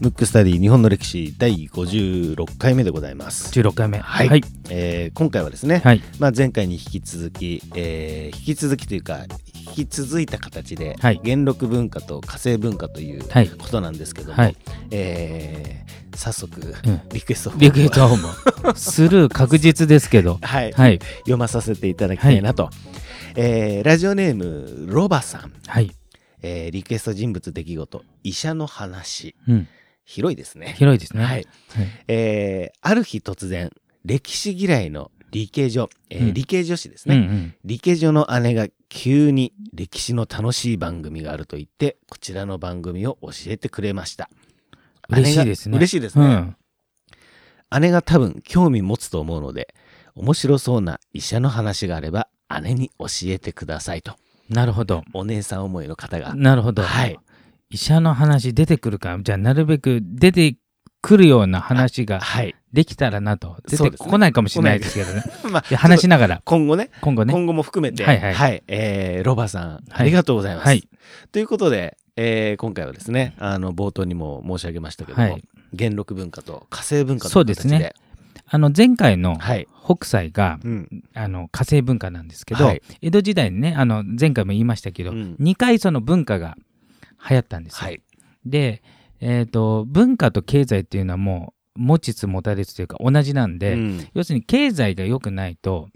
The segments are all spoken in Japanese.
ムックスタディ日本の歴史第56回目でございます。16回目。はい。はい、えー今回はですね、はい。まあ、前回に引き続き、えー引き続きというか引き続いた形で、はい。元禄文化と火星文化というはい。ことなんですけども、はい。えー早速、うん。リクエストを。リクエストホームスルー確実ですけど。はい、はい。読まさせていただきたいなと、えーラジオネームロバさん、はい、えーリクエスト人物出来事医者の話。うん、広いですね。広いですね。はい。はい。えーある日突然歴史嫌いの理系女、えーうん。理系女子ですね、うんうん。理系女の姉が急に歴史の楽しい番組があると言ってこちらの番組を教えてくれました。嬉しいですね。嬉しいですね、うん。姉が多分興味持つと思うので面白そうな医者の話があれば姉に教えてくださいと。なるほど。お姉さん思いの方が。なるほど、はい。医者の話出てくるかじゃあなるべく出てくるような話がはい。できたらなと。出てこないかもしれないですけどね。まあ話しながら。今後ね。今後ね。今後も含めて。はいはい。えーロバさんありがとうございます、はい。ということで、えー今回はですねあの冒頭にも申し上げましたけども、はい。元禄文化と火星文化そうという形でですねあの前回のはい、北斎がうん。あの火星文化なんですけど、はい。江戸時代にねあの前回も言いましたけど、うん。2回その文化が流行ったんですよ。はい。で、えー、と文化と経済っていうのはもう持ちつ持たれつというか同じなんで、うん。要するに経済が良くないと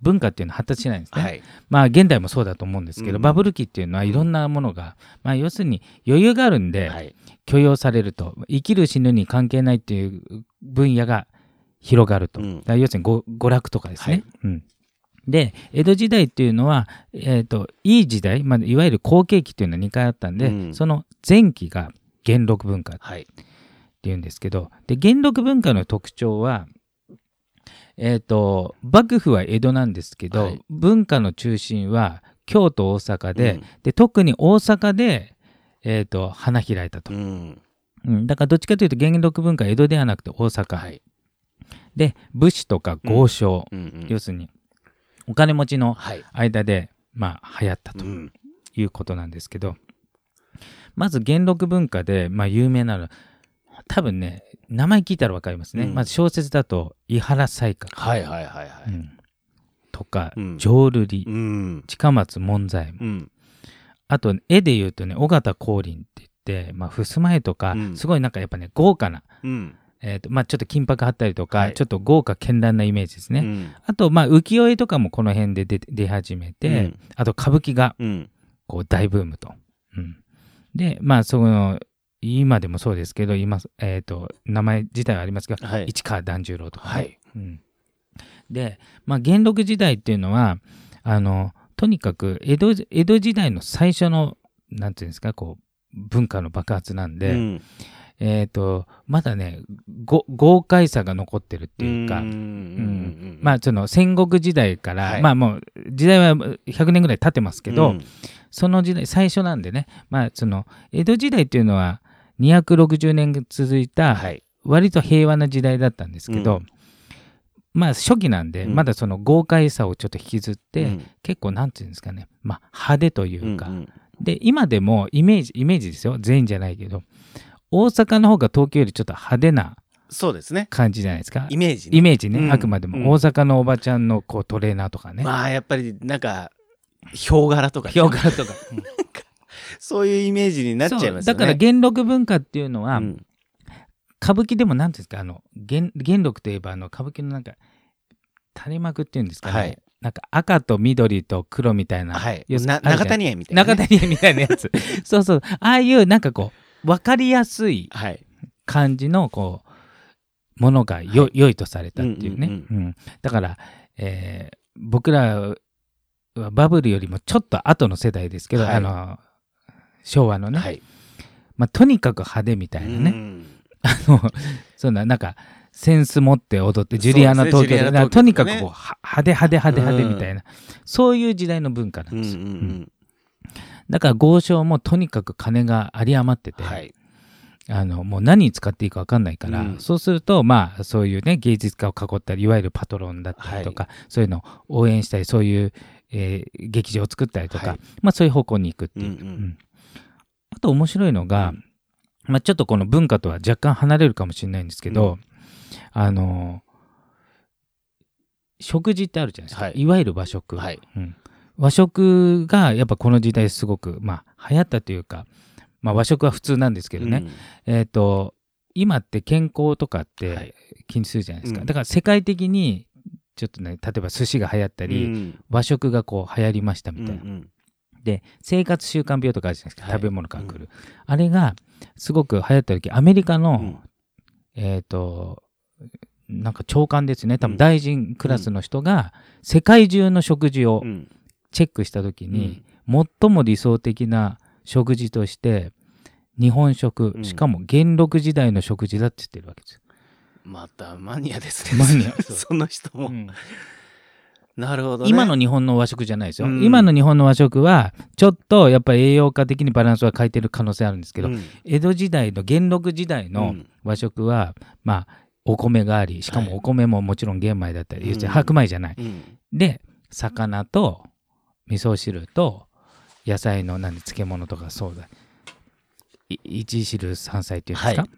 文化っていうのは発達しないんですね。はい。まあ現代もそうだと思うんですけど、うん。バブル期っていうのはいろんなものが、まあ要するに余裕があるんではい。許容されると。生きる死ぬに関係ないっていう分野が広がると、うん。要するにご娯楽とかですね。はい。うん。で江戸時代っていうのは、えー、といい時代、まあ、いわゆる好景気っていうのは2回あったんで、うん。その前期が元禄文化っはい。ていうんですけどで元禄文化の特徴は、えー、と幕府は江戸なんですけど、はい。文化の中心は京都大阪で,、うん。で特に大阪で、えー、と花開いたと、うん。うん、だからどっちかというと元禄文化は江戸ではなくて大阪、はいで武士とか豪商、うんうん要するにお金持ちのはい。間で、まあ、流行ったとうん。いうことなんですけど、まず元禄文化で、まあ、有名なの多分ね名前聞いたら分かりますね、うん。まず小説だと「伊原西鶴。はいはいはいは」い。うん。とかうん「浄瑠璃」うん。近松門左衛門。うん。あと絵で言うとね尾形光琳って言って、まあ、襖絵とか、うん。すごいなんかやっぱね豪華な、うんえーとまあ、ちょっと金箔貼ったりとか、はい。ちょっと豪華絢爛なイメージですね、うん。あとまあ浮世絵とかもこの辺で出始めて、うん。あと歌舞伎がうん。こう大ブームと。うん、でまあその今でもそうですけど今、えー、と名前自体はありますが、はい。市川團十郎とかね、はい。うん、で、まあ、元禄時代っていうのはあのとにかく江戸江戸時代の最初のなんていうんですかこう文化の爆発なんで、うんえー、とまだねご豪快さが残ってるっていうか、うんうん。まあその戦国時代から、はい。まあもう時代は100年ぐらい経ってますけど、うん。その時代最初なんでねまあその江戸時代っていうのは260年続いたはい。割と平和な時代だったんですけど、うん。まあ初期なんで、うん。まだその豪快さをちょっと引きずって、うん。結構なんていうんですかね、まあ、派手というか、うんうん。で今でもイメージイメージですよ。全員じゃないけど大阪の方が東京よりちょっと派手なそうですね。感じじゃないですか？イメージね。イメージね、うん。あくまでうん。も大阪のおばちゃんのこうトレーナーとかね、まあやっぱりなんかヒョウ柄とかヒョウ柄と か、そういうイメージになっちゃいますよね。だから元禄文化っていうのは、うん。歌舞伎でも何ていうんですか？あの元元禄といえばあの歌舞伎のなんか垂れ幕っていうんですかね、はい。なんか赤と緑と黒みたいな、はい。要するなにあるじゃん中谷園みたいなね。中谷みたいなやつ。そうそう。ああいうなんかこう分かりやすいはい。感じのこうものがよ、良いとされたっていうね、うんうんだから、えー僕らはバブルよりもちょっと後の世代ですけど、はい。あの昭和のね、はい。まあ、とにかく派手みたいなね、うん。あのそんななんかセンス持って踊ってジュリアナ東京でね。とにかくこうは派手派手派手派手みたいな、そういう時代の文化なんうんうんですよ、ううんんだから豪商もとにかく金が有り余ってて、はい。あのもう何に使っていいか分かんないから、うん。そうするとまあそういうね芸術家を囲ったりいわゆるパトロンだったりとか、そういうのを応援したりそういう、えー劇場を作ったりとか、はい。まあ、そういう方向に行くっていう。うんうん。うん。あと面白いのが、うん。まあ、ちょっとこの文化とは若干離れるかもしれないんですけど、うあの食事ってあるじゃないですか、はい。い、わゆる和食、はい。うん和食がやっぱこの時代すごく、まあ、流行ったというか、まあ、和食は普通なんですけどね、えっ、と今って健康とかっはてい。気にするじゃないですか、うん。だから世界的にちょっとね例えば寿司が流行ったり、うん。和食がこう流行りましたみたいな、うんうん。で生活習慣病とかあるじゃないですか、はい。食べ物から来る、あれがすごく流行った時アメリカの、うん。えっ、となんか長官ですね。多うん。分大臣クラスの人が世界中の食事をうんチェックした時に、最も理想的な食事として日本食、うん。しかも元禄時代の食事だって言ってるわけですよ。またマニアですね。マニア。その人も、うん。なるほどね。今の日本の和食じゃないですよ、うん。今の日本の和食はちょっとやっぱり栄養価的にバランスは欠いてる可能性あるんですけど、うん。江戸時代の元禄時代うのん。和食は、まあお米がありしかもお米ももちろん玄米だったり、うん。要するに白米じゃない、うん。で魚と味噌汁と野菜の何漬物とかそうだ。い一汁三菜っていうんですか、はい。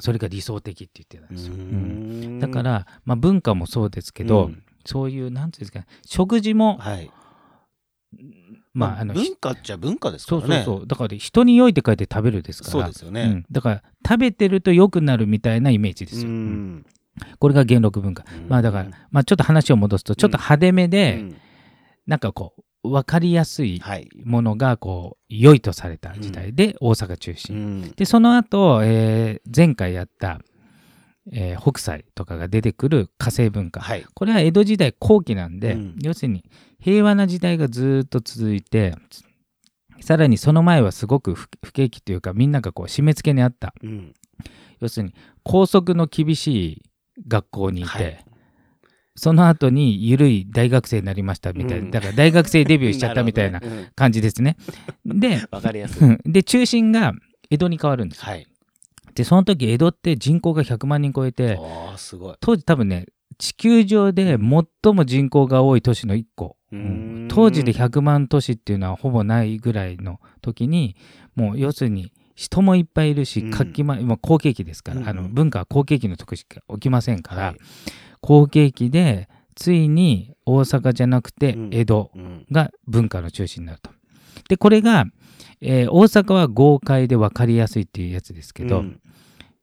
それが理想的って言ってたんうですよ、ん。だから、まあ、文化もそうですけど、うん。そういうなんていうんですかね食事も、はい。まああの文化っちゃ文化ですかそうそうらねそう。だから人に良いって書いて食べるですから。そうですよね。うん。だから食べてると良くなるみたいなイメージです。よ、これが元禄文化、まあだから、まあ、ちょっと話を戻すとちょっと派手めうで、ん。なんかこう分かりやすいはい。ものがこう良いとされた時代で大阪中う心、ん。でその後、えー前回やった、えー北斎とかが出てくる火星文化、はい。これは江戸時代後期なんで、うん。要するに平和な時代がずっと続いてさらにその前はすごく不不景気というかみんながこう締め付けにあった。うん。要するに校則の厳しい学校にいて、はいその後に緩い大学生になりましたみたいな、うん。だから大学生デビューしちゃったみたいな 感じですね。でうんわかりやすい。うん。で中心が江戸に変わるんです。よ。はい。でその時江戸って人口が100万人超えてああすごい。当時多分ね地球上で最も人口が多い都市の1個、うん。ん。当時で100万都市っていうのはほぼないぐらいの時にもう要するに人もいっぱいいるしうん。活気ま、今好景気ですから、うんあの文化は好景気の時しか起きませんから、はい好景気でついに大阪じゃなくてうん。江戸うん。が文化の中心になると。でこれが、えー大阪は豪快で分かりやすいっていうやつですけど、うん。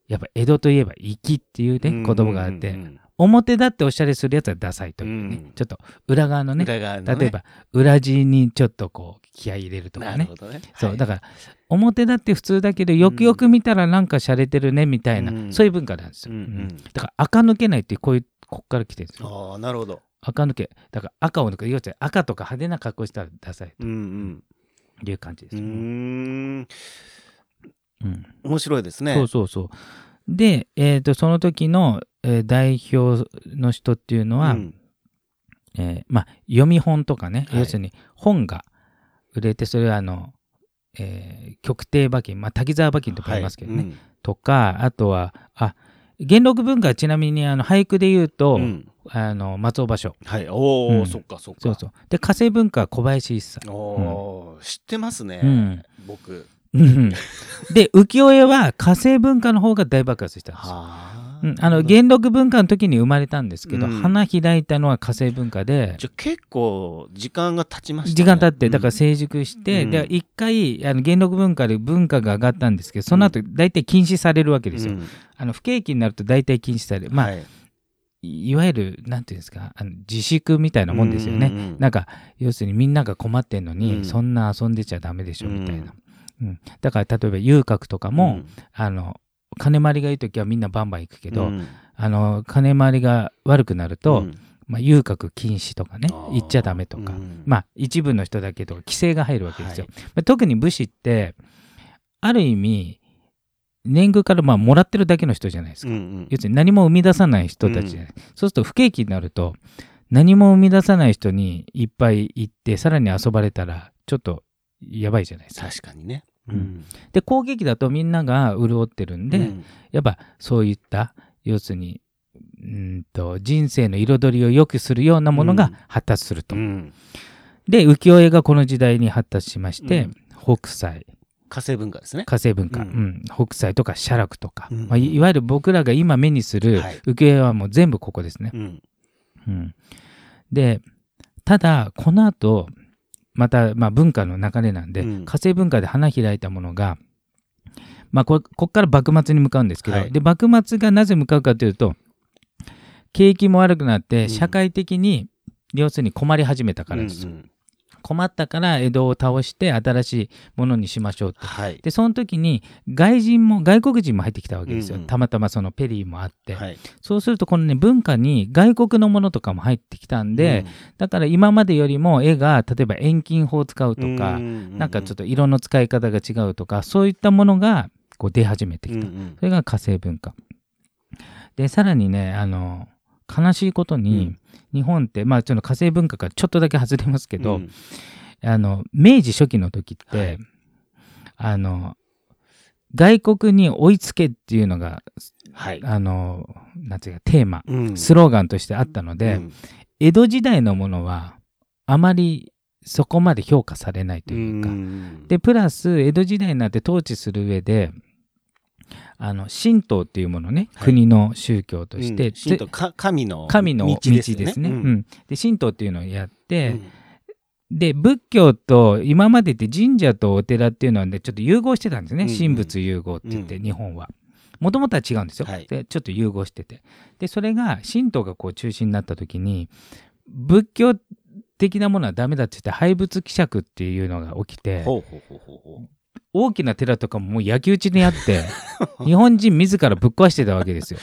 やっぱ江戸といえば粋っていうね、うん。言葉があって、表だっておしゃれするやつはダサいというね、うん。ちょっと裏側のねね。例えば裏地にちょっとこう気合い入れるとかね。ね。そう、はい。だから表だって普通だけどよくよく見たらなんか洒落てるねみたいな、うん。そういう文化なんですよ、うん。うん。だから垢抜けないっていうこういうこっから来てるんですよ。ああなるほど。垢抜け。だから赤を抜く要するに赤とか派手な格好したらダサいうんうん。という感じですうーよ、ん。うん。面白いですね。そうそうそう。で、えー、とその時の、えー代表の人っていうのは、うん。えーまあ、読み本とかね、はい。要するに本が売れてそれはあの、えー極低馬琴、まあ、滝沢馬琴とかありますけどね、はい。とかあとはあ元禄文化はちなみにあの俳句で言うと、うん。うんあの松尾芭蕉。はい。おお、うん。そっかそっか。そうそう。で火星文化は小林一茶。おお、知ってますね、うん。僕。うんで浮世絵は火星文化の方が大爆発したんですよ。はあうん、あの元禄文化の時に生まれたんですけど、うん。花開いたのは火星文化でじゃあ結構時間が経ちました、ね、時間経ってだからうん成熟して、うん。で一回あの元禄文化で文化が上がったんですけどその後大体禁止されるわけですよ。うん。あの不景気になると大体禁止される、まあはい。いわゆるなんていうんですかあの自粛みたいなもんですよね。うんうんうん。なんか要するにみんなが困ってんのに、うん。そんな遊んでちゃダメでしょみたいな。うん。うん。だから例えば遊郭とかも、うん。あの金回りがいい時はみんなバンバン行くけど、うん。あの金回りが悪くなると、うん。まあ、遊郭禁止とかね行っちゃダメとか、うん。まあ一部の人だけとか規制が入るわけですよ。はい。まあ特に武士ってある意味年貢からまあもらってるだけの人じゃないですか。うんうん。要するに何も生み出さない人たちじゃない、そうすると不景気になると何も生み出さない人にいっぱい行ってさらに遊ばれたらちょっとやばいじゃないですか。確かにね、うん。で攻撃だとみんなが潤ってるんで、うん。やっぱそういった要するにうんと人生の彩りを良くするようなものがうん。発達すると。うん。で浮世絵がこの時代に発達しまして、うん。北斎。火星文化ですね。火星文化、ううんん。北斎とか写楽とか、うん。まあ、いいわゆる僕らが今目にするはい。浮世絵はもう全部ここですね。うん。うん、でただこの後また、まあ、文化の流れなんで、うん。火星文化で花開いたものが、まあ、ここっから幕末に向かうんですけど、はい。で幕末がなぜ向かうかというと景気も悪くなってうん。社会的に、要するに困り始めたからです。よ、うんうん困ったから江戸を倒して新しいものにしましょうとはい。でその時に外人も外国人も入ってきたわけですよ、うんうん。たまたまそのペリーもあって、はい。そうするとこのね文化に外国のものとかも入ってきたんで、だから今までよりも絵が例えば遠近法を使うとうん、か、ななんかちょっと色の使い方が違うとかそういったものがこう出始めてきた、それが火星文化。でさらにねあの悲しいことに、うん。日本ってまあちょっと火星文化からちょっとだけ外れますけど、うん。あの明治初期の時って、はい。あの外国に追いつけっていうのがはい。あのなんていうかテーマうん。スローガンとしてあったので、うん。江戸時代のものはあまりそこまで評価されないというか、ん。でプラス江戸時代になって統治する上であの神道っていうものね、はい。国の宗教として、うん。神の神の道道ですね。ですよね。うん。で神道っていうのをやって、うん。で仏教と今までって神社とお寺っていうのはねちょっと融合してたんですね、うんうん。神仏融合って言って、うん。日本は。もともとは違うんですよ、はい。でちょっと融合してて。でそれが神道がこう中心になった時に仏教的なものはダメだって言って廃仏希釈っていうのが起きて大きな寺とかももう焼き討ちにあって 日本人自らぶっ壊してたわけですよ。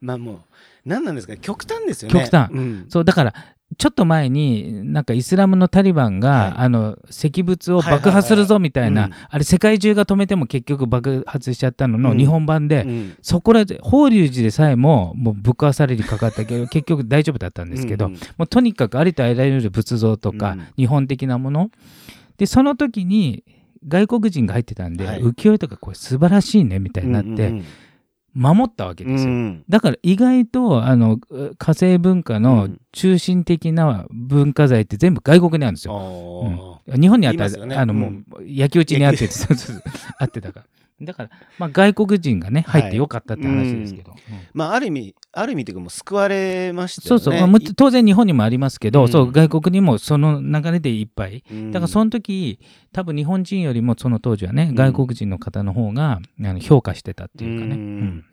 まあもう何なんですか極端ですよね。極端。うん。そうだからちょっと前になんかイスラムのタリバンが、はい。あの石仏を爆破するぞみたいな、あれ世界中が止めても結局爆発しちゃったののうん。日本版で、うん。そこらで法隆寺でさえももうぶっ壊されにかかったけど 結局大丈夫だったんですけど、うんうん。もうとにかくありとあらゆる仏像とか、うん。日本的なもの。でその時に外国人が入ってたんで、はい。浮世絵とかこれ素晴らしいねみたいになって、うん守ったわけですよ。うんだから意外とあの火星文化の中心的な文化財って全部外国にあるんですよ。あー。日本にあったら、ね。あのもう焼き討ちにあってあってたから。だから、まあ、外国人がねはい。入ってよかったって話ですけど。うん。まあある意味ある意味というかもう救われましたよね。そうそう、まあ当然日本にもありますけど、うん。そう外国にもその流れでいっぱい。うん。だからその時多分日本人よりもその当時はね、ん。外国人の方の方があの評価してたっていうかね。うん。うん。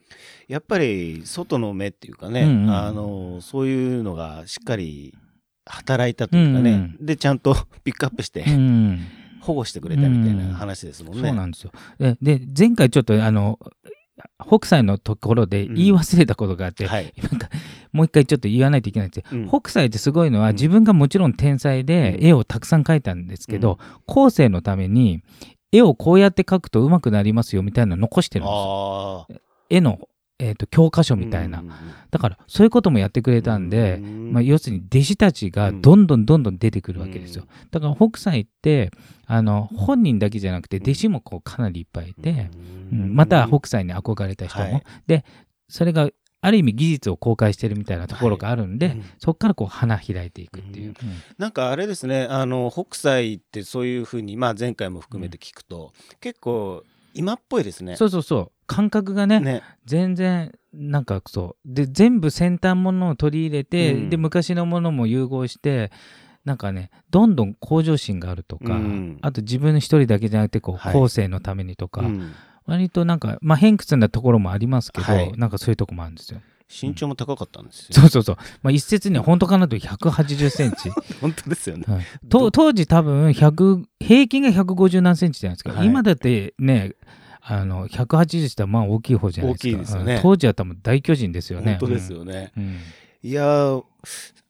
やっぱり外の目っていうかね、うんうん。あのそういうのがしっかり働いたというかね、うんでちゃんと ピックアップしてうん保護してくれたみたいな話ですもんね。そうなんですよ。で、で前回ちょっとあの北斎のところで言い忘れたことがあって、はい。なんかもう一回ちょっと言わないといけないんですよ。うん北斎ってすごいのは、うん自分がもちろん天才でうん絵をたくさん描いたんですけど、後世のために絵をこうやって描くと上手くなりますよみたいなの残してるんですよ。絵の、えー、と教科書みたいな、だからそういうこともやってくれたんで、うん。まあ、要するに弟子たちがどんどんどんどん出てくるわけですよ。だから北斎ってあの本人だけじゃなくて弟子もこうかなりいっぱいいて、うん。また北斎に憧れた人も、はい。でそれがある意味技術を公開してるみたいなところがあるんで、うん。そこからこう花開いていくっていう。うん。なんかあれですねあの北斎ってそういうふうに、まあ、前回も含めて聞くと、結構今っぽいですね。そうそうそう感覚がねね。全然なんかそう。で全部先端ものを取り入れて、うん。で昔のものも融合してなんかねどんどん向上心があるとか、うん。あと自分一人だけじゃなくてこう、はい。後世のためにとか、うん。割となんかまあ偏屈なところもありますけど、はい。なんかそういうとこもあるんですよ。身長も高かったんですよ。そうそうそう。まあ、一説には本当かなと180センチ。本当ですよね。はい。と当時多分100平均が150何センチじゃないですか、はい。今だってねあの180したらまあ大きい方じゃないですか。大きいですよね。うん。当時は多分大巨人ですよね。本当ですよね。うん。うん。いやー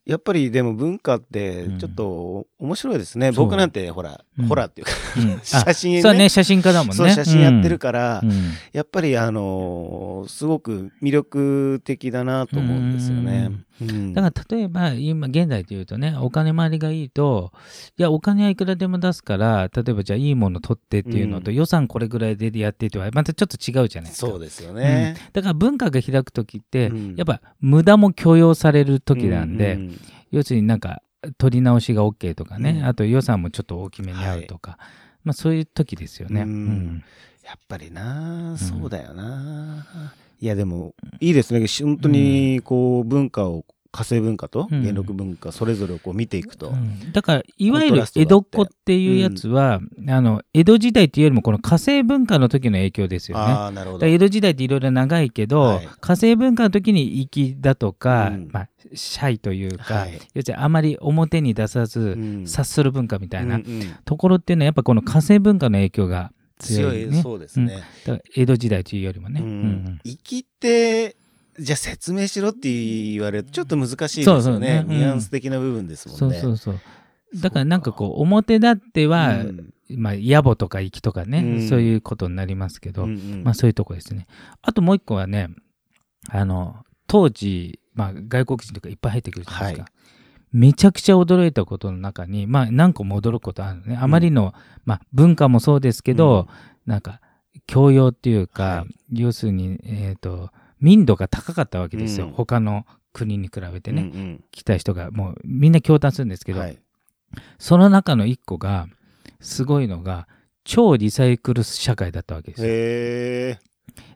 やっぱりでも文化ってうん。ちょっと面白いですね。そう。僕なんてほら、うん。ホラーっていうか、写真ね。そうね写真家だもんね。そう写真やってるから、うん。やっぱりあのーすごく魅力的だなと思うんですよね。うん。だから例えば今現在で言うとねお金回りがいいといやお金はいくらでも出すから例えばじゃあいいもの取ってっていうのと、うん。予算これぐらいでやってってはまたちょっと違うじゃないですか。そうですよね。だから文化が開く時って、うん。やっぱ無駄も許容される時なんで、うう要するになんか撮り直しが OK とかね、うん。あと予算もちょっと大きめに合うとか、まあそういう時ですよね。うん。うん。やっぱりな、そうだよな。いや、でも、いいですね。し本当に、こう、文化を、火星文化とうん元禄文化、それぞれをこう見ていくと。うんだからいわゆる江戸っ子っていうやつは、あの江戸時代っていうよりもこの火星文化の時の影響ですよね。ああ、なるほど。江戸時代っていろいろ長いけど、はい火星文化の時に粋だとか、うんまあ、シャイというか、はい要するにあまり表に出さず、うん察する文化みたいなうんうんところっていうのはやっぱこの火星文化の影響が強強い、いね。そうですね。江戸時代というよりもね。ううんん。生きって、じゃあ説明しろって言われるとちょっと難しいですそうそうよねね。うんニュアンス的な部分ですもんね。そうそうそう。だからなんかこう表立っては、うんまあ野暮とか粋とかね、うんそういうことになりますけど、うんうんまあそういうとこですね。あともう一個はね、あの、当時、まあ外国人とかいっぱい入ってくるじゃないですか。はめちゃくちゃ驚いたことの中に、まあ何個も驚くことあるのね。あまりの、まあ文化もそうですけど、なんか教養っていうか、は要するに、えっ、と、民度が高かったわけですよ。うん他の国に比べてね。うんうん来た人がもうみんな驚嘆するんですけど、はいその中の一個が、すごいのが、超リサイクル社会だったわけですよ。っへえ。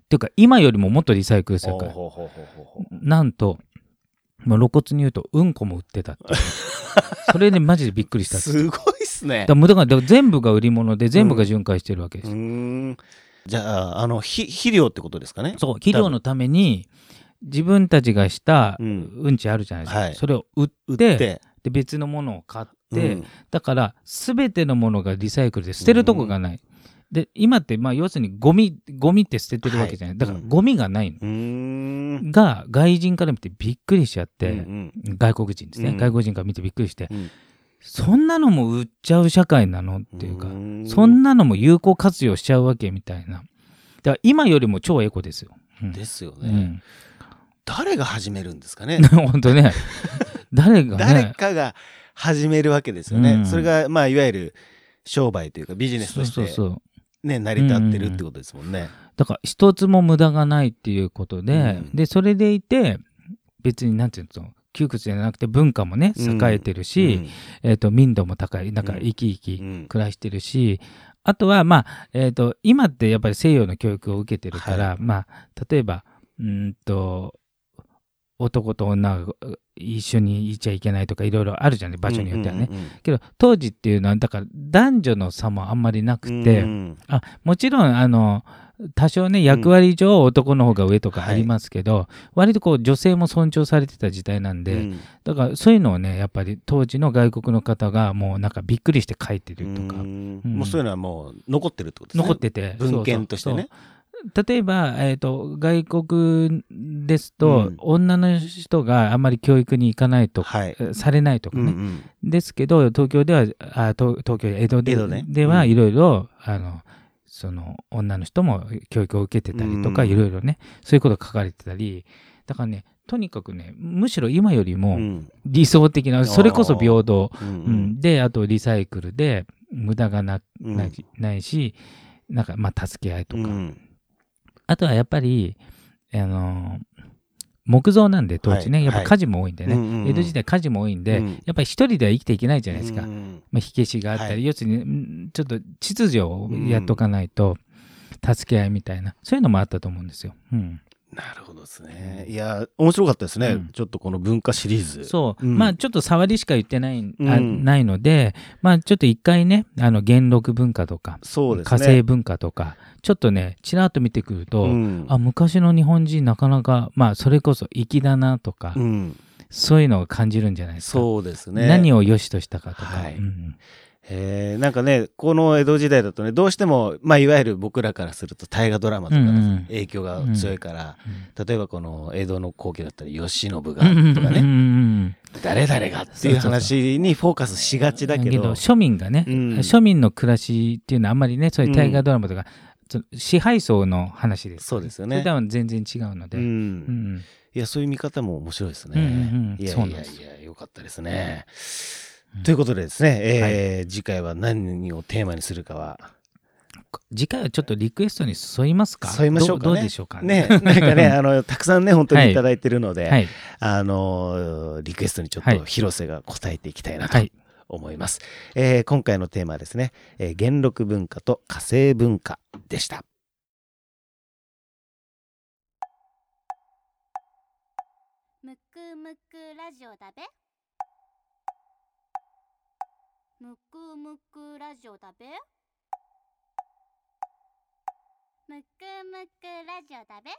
ていうか、今よりももっとリサイクル社会。なんと、まあ、露骨に言うと、うんこも売ってたって それでマジでびっくりした。すごいっすねだか。ら全部が売り物で全部が巡回してるわけですうん。じゃあ、あの、ひ肥料ってことですかね？そう、肥料のために、自分たちがしたうん。うんちあるじゃないですか。はい。それを売って。で別のものを買って、うん。だから全てのものがリサイクルで捨てるとこがない。で今ってまあ要するにゴミゴミって捨ててるわけじゃない、はい。だからゴミがないの、うーん。が外人から見てびっくりしちゃって、うん。外国人ですね、うん。外国人から見てびっくりして、うんそんなのも売っちゃう社会なのっていうか、ん。そんなのも有効活用しちゃうわけみたいな。だから今よりも超エコですよ、うん。ですよね。うん、誰が始めるんですかね？本当ね。誰が誰ねかが始めるわけですよね。うん。それが、まあ、いわゆる商売というかビジネスとしてね、成り立ってるってことですもんね。だから一つも無駄がないっていうことで、うん。でそれでいて別になんていうの窮屈じゃなくて文化もねうん。栄えてるし、えー、と民度も高いなんかうん。生き生きうん。暮らしてるし、あとはまあ、えー、と今ってやっぱり西洋の教育を受けてるから、はい。まあ例えばうーんと男と女が一緒にいちゃいけないとかいろいろあるじゃない場所によってはね。うんうんうんけど当時っていうのはだから男女の差もあんまりなくて、うん。あもちろんあの多少ね役割上男の方が上とかありますけど、割とこう女性も尊重されてた時代なんで、うん。だからそういうのをねやっぱり当時の外国の方がもうなんかびっくりして書いてるとか、うん。うん。もうそういうのはもう残ってるってことですね。残ってて文献としてね。例えば、えー、と外国ですと、うん。女の人があんまり教育に行かないとか、はい。されないとかね、うんうん。ですけど東京ではあ東東京江戸でね。ではうん。いろいろあのその女の人も教育を受けてたりとかうん。いろいろねそういうことが書かれてたりだからねとにかくねむしろ今よりもうん。理想的な、それこそ平等、うんうん。であとリサイクルで無駄がなうん。ないないしなんかまあ助け合いとか、うん。あとはやっぱりあの木造なんで当時ね、はいやっぱ火事も多いんでね、うんうんうん。江戸時代火事も多いんで、うん。やっぱり一人では生きていけないじゃないですか。うんまあ、火消しがあったり、はい。要するにんちょっと秩序をやっとかないと、助け合いみたいな。そういうのもあったと思うんですよ。うん、なるほどですね。いや、面白かったですね。うんちょっとこの文化シリーズ。そう、うんまあちょっと触りしか言ってない,、あうんないのでまあちょっと一回ねあの元禄文化とか、そうですね。火星文化とかちょっとねちらっと見てくると、うんあ昔の日本人なかなかまあそれこそ粋だなとか、うんそういうのを感じるんじゃないですか。そうですね。何を良しとしたかとか。はいうんえー。なんかね、この江戸時代だとね、どうしても、まあ、いわゆる僕らからすると大河ドラマとか影響が強いから、うん。例えばこの江戸の後期だったら慶喜がとかうんうんうんうね、ん。誰々がっていう話にフォーカスしがちだけど、庶民がね、うん。庶民の暮らしっていうのはあんまりねそういう大河ドラマとか、支配層の話です。そうですよね。それとは全然違うので、ううん。ん、いや、そういう見方も面白いですね。うんうんうん。いやいやいや、よかったですね。ということでですね、えー次回は何をテーマにするかは、次回はちょっとリクエストに沿いますか？沿いましょうかねどどうでしょうかね、なんかね、あの、たくさんね、本当にいただいてるので、はい。あの、リクエストにちょっはいと広瀬が答えていきたいなとはい。思います。えー今回のテーマはですね、えー元禄文化と火星文化でした。むくむくラジオだべむくむくラジオだべ？むくむくラジオだべ？